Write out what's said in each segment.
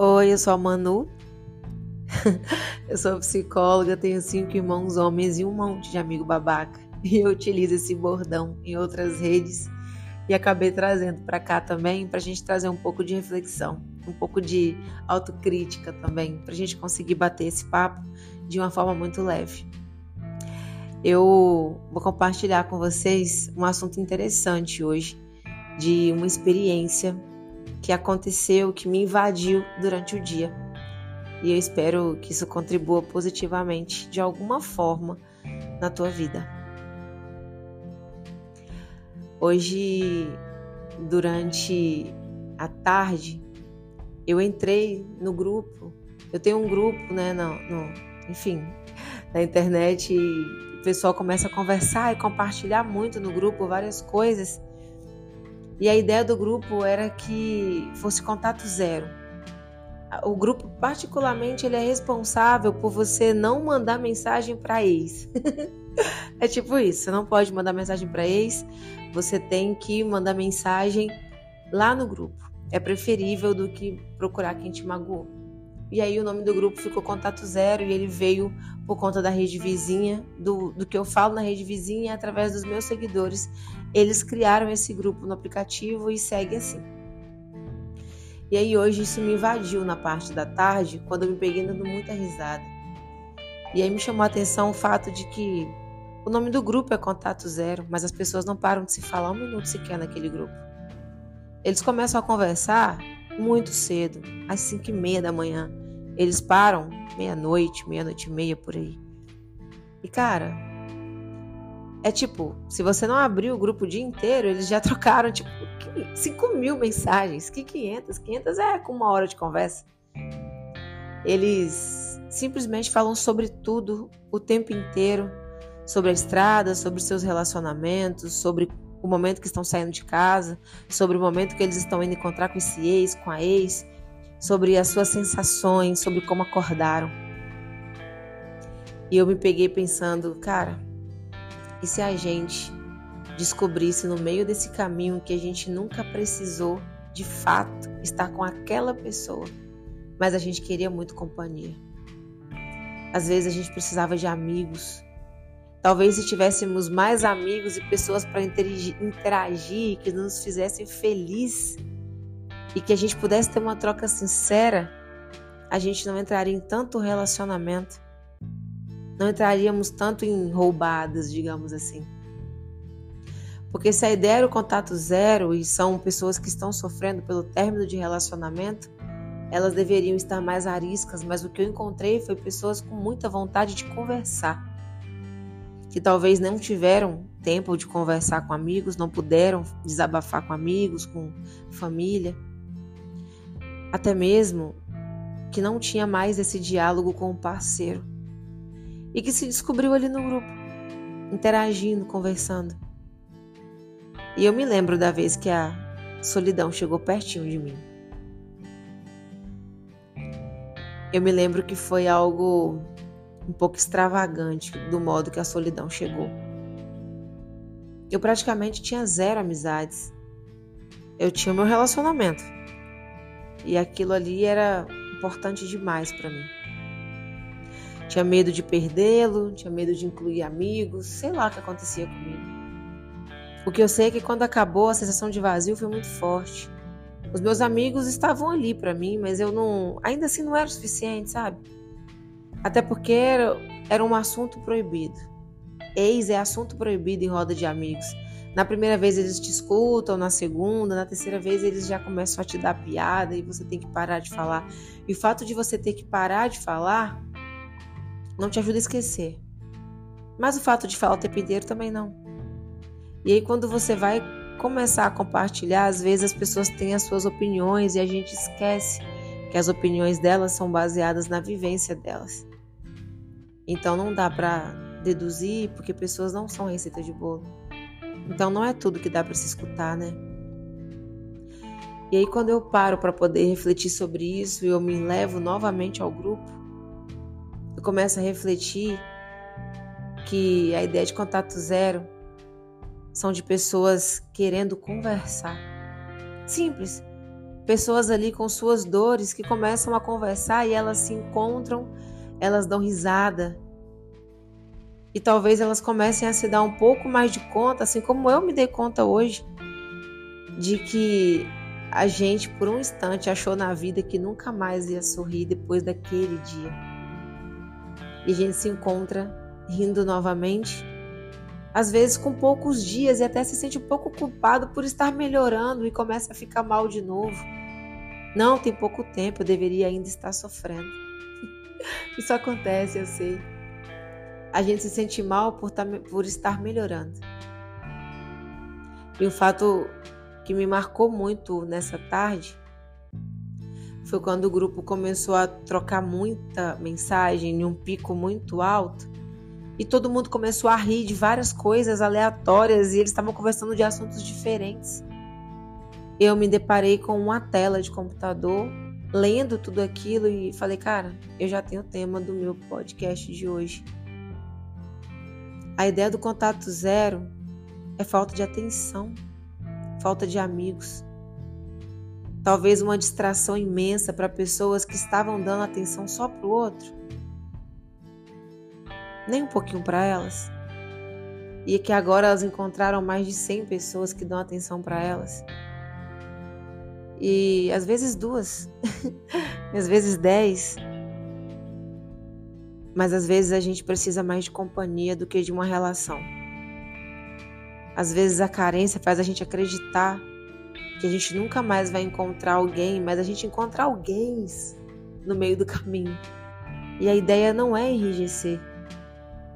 Oi, eu sou a Manu. eu sou psicóloga, tenho cinco irmãos homens e um monte de amigo babaca. E eu utilizo esse bordão em outras redes e acabei trazendo para cá também para a gente trazer um pouco de reflexão, um pouco de autocrítica também, para a gente conseguir bater esse papo de uma forma muito leve. Eu vou compartilhar com vocês um assunto interessante hoje, de uma experiência que aconteceu, que me invadiu durante o dia. E eu espero que isso contribua positivamente de alguma forma na tua vida. Hoje, durante a tarde, eu entrei no grupo. Eu tenho um grupo, né, no, no enfim, na internet e o pessoal começa a conversar e compartilhar muito no grupo várias coisas. E a ideia do grupo era que fosse contato zero. O grupo, particularmente, ele é responsável por você não mandar mensagem para ex. é tipo isso, você não pode mandar mensagem para ex, você tem que mandar mensagem lá no grupo. É preferível do que procurar quem te magoou. E aí o nome do grupo ficou Contato Zero e ele veio por conta da rede vizinha, do, do que eu falo na rede vizinha, através dos meus seguidores. Eles criaram esse grupo no aplicativo e segue assim. E aí hoje isso me invadiu na parte da tarde, quando eu me peguei dando muita risada. E aí me chamou a atenção o fato de que o nome do grupo é Contato Zero, mas as pessoas não param de se falar um minuto sequer naquele grupo. Eles começam a conversar muito cedo, às 5 e meia da manhã. Eles param meia-noite, meia-noite e meia por aí. E cara, é tipo, se você não abriu o grupo o dia inteiro, eles já trocaram tipo 5 mil mensagens. Que 500? 500 é com uma hora de conversa. Eles simplesmente falam sobre tudo o tempo inteiro sobre a estrada, sobre seus relacionamentos, sobre o momento que estão saindo de casa, sobre o momento que eles estão indo encontrar com esse ex, com a ex, sobre as suas sensações, sobre como acordaram. E eu me peguei pensando, cara, e se a gente descobrisse no meio desse caminho que a gente nunca precisou, de fato, estar com aquela pessoa, mas a gente queria muito companhia. Às vezes a gente precisava de amigos, Talvez se tivéssemos mais amigos e pessoas para interagir, que nos fizessem feliz e que a gente pudesse ter uma troca sincera, a gente não entraria em tanto relacionamento. Não entraríamos tanto em roubadas, digamos assim. Porque se a ideia era o contato zero e são pessoas que estão sofrendo pelo término de relacionamento, elas deveriam estar mais ariscas, mas o que eu encontrei foi pessoas com muita vontade de conversar que talvez não tiveram tempo de conversar com amigos, não puderam desabafar com amigos, com família, até mesmo que não tinha mais esse diálogo com o parceiro e que se descobriu ali no grupo, interagindo, conversando. E eu me lembro da vez que a solidão chegou pertinho de mim. Eu me lembro que foi algo um pouco extravagante do modo que a solidão chegou. Eu praticamente tinha zero amizades. Eu tinha meu relacionamento. E aquilo ali era importante demais para mim. Tinha medo de perdê-lo, tinha medo de incluir amigos, sei lá o que acontecia comigo. O que eu sei é que quando acabou, a sensação de vazio foi muito forte. Os meus amigos estavam ali para mim, mas eu não, ainda assim não era o suficiente, sabe? Até porque era, era um assunto proibido. Ex é assunto proibido em roda de amigos. Na primeira vez eles te escutam, na segunda, na terceira vez eles já começam a te dar piada e você tem que parar de falar. E o fato de você ter que parar de falar não te ajuda a esquecer. Mas o fato de falar o tempo inteiro também não. E aí quando você vai começar a compartilhar, às vezes as pessoas têm as suas opiniões e a gente esquece que as opiniões delas são baseadas na vivência delas. Então não dá para deduzir, porque pessoas não são receita de bolo. Então não é tudo que dá para se escutar, né? E aí quando eu paro para poder refletir sobre isso e eu me levo novamente ao grupo, eu começo a refletir que a ideia de contato zero são de pessoas querendo conversar. Simples pessoas ali com suas dores que começam a conversar e elas se encontram, elas dão risada. E talvez elas comecem a se dar um pouco mais de conta, assim como eu me dei conta hoje, de que a gente por um instante achou na vida que nunca mais ia sorrir depois daquele dia. E a gente se encontra rindo novamente, às vezes com poucos dias e até se sente um pouco culpado por estar melhorando e começa a ficar mal de novo. Não, tem pouco tempo, eu deveria ainda estar sofrendo. Isso acontece, eu sei. A gente se sente mal por, tá, por estar melhorando. E o fato que me marcou muito nessa tarde foi quando o grupo começou a trocar muita mensagem em um pico muito alto e todo mundo começou a rir de várias coisas aleatórias e eles estavam conversando de assuntos diferentes. Eu me deparei com uma tela de computador, lendo tudo aquilo e falei, cara, eu já tenho o tema do meu podcast de hoje. A ideia do contato zero é falta de atenção falta de amigos. Talvez uma distração imensa para pessoas que estavam dando atenção só para o outro. Nem um pouquinho para elas. E que agora elas encontraram mais de 100 pessoas que dão atenção para elas. E às vezes duas, às vezes dez. Mas às vezes a gente precisa mais de companhia do que de uma relação. Às vezes a carência faz a gente acreditar que a gente nunca mais vai encontrar alguém, mas a gente encontra alguém no meio do caminho. E a ideia não é enrijecer,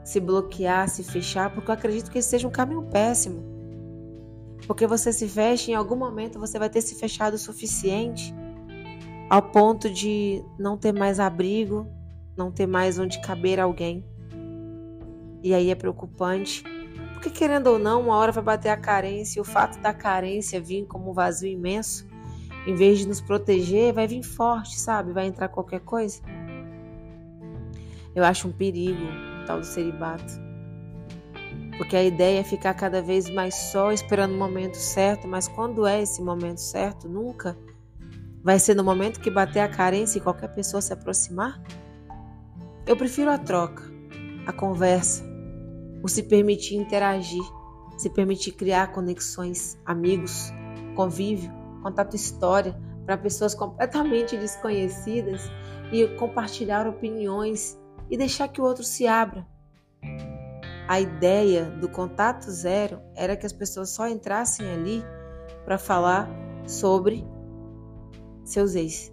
se bloquear, se fechar, porque eu acredito que esse seja um caminho péssimo. Porque você se fecha, em algum momento você vai ter se fechado o suficiente ao ponto de não ter mais abrigo, não ter mais onde caber alguém. E aí é preocupante porque, querendo ou não, uma hora vai bater a carência, e o fato da carência vir como um vazio imenso, em vez de nos proteger, vai vir forte, sabe? Vai entrar qualquer coisa. Eu acho um perigo o tal do celibato. Porque a ideia é ficar cada vez mais só, esperando o momento certo, mas quando é esse momento certo? Nunca. Vai ser no momento que bater a carência e qualquer pessoa se aproximar? Eu prefiro a troca, a conversa, o se permitir interagir, se permitir criar conexões, amigos, convívio, contato história para pessoas completamente desconhecidas e compartilhar opiniões e deixar que o outro se abra. A ideia do contato zero era que as pessoas só entrassem ali para falar sobre seus ex.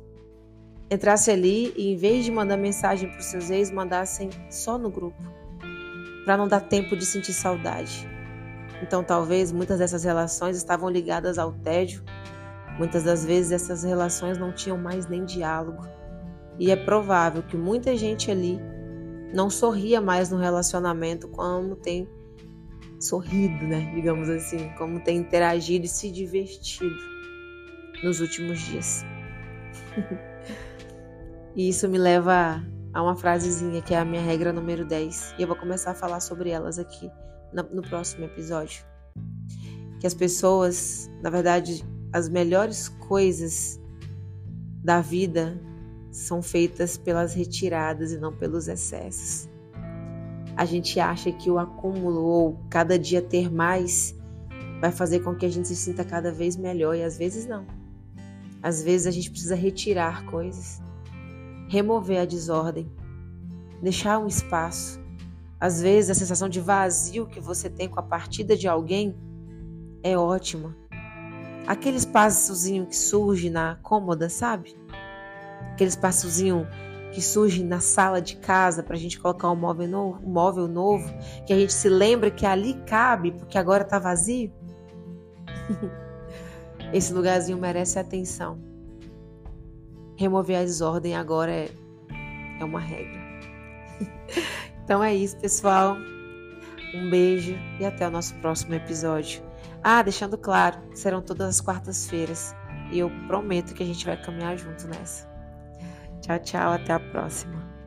Entrasse ali e, em vez de mandar mensagem para os seus ex, mandassem só no grupo para não dar tempo de sentir saudade. Então, talvez muitas dessas relações estavam ligadas ao tédio. Muitas das vezes essas relações não tinham mais nem diálogo. E é provável que muita gente ali não sorria mais no relacionamento como tem sorrido, né? Digamos assim, como tem interagido e se divertido nos últimos dias. e isso me leva Há uma frasezinha que é a minha regra número 10 e eu vou começar a falar sobre elas aqui no próximo episódio. Que as pessoas, na verdade, as melhores coisas da vida são feitas pelas retiradas e não pelos excessos. A gente acha que o acúmulo ou cada dia ter mais vai fazer com que a gente se sinta cada vez melhor e às vezes não. Às vezes a gente precisa retirar coisas remover a desordem, deixar um espaço. Às vezes a sensação de vazio que você tem com a partida de alguém é ótima. Aquele espaçozinho que surge na cômoda, sabe? Aquele espaçozinho que surge na sala de casa para a gente colocar um móvel, novo, um móvel novo, que a gente se lembra que ali cabe porque agora está vazio. Esse lugarzinho merece atenção. Remover a desordem agora é, é uma regra. então é isso, pessoal. Um beijo e até o nosso próximo episódio. Ah, deixando claro, serão todas as quartas-feiras e eu prometo que a gente vai caminhar junto nessa. Tchau, tchau, até a próxima.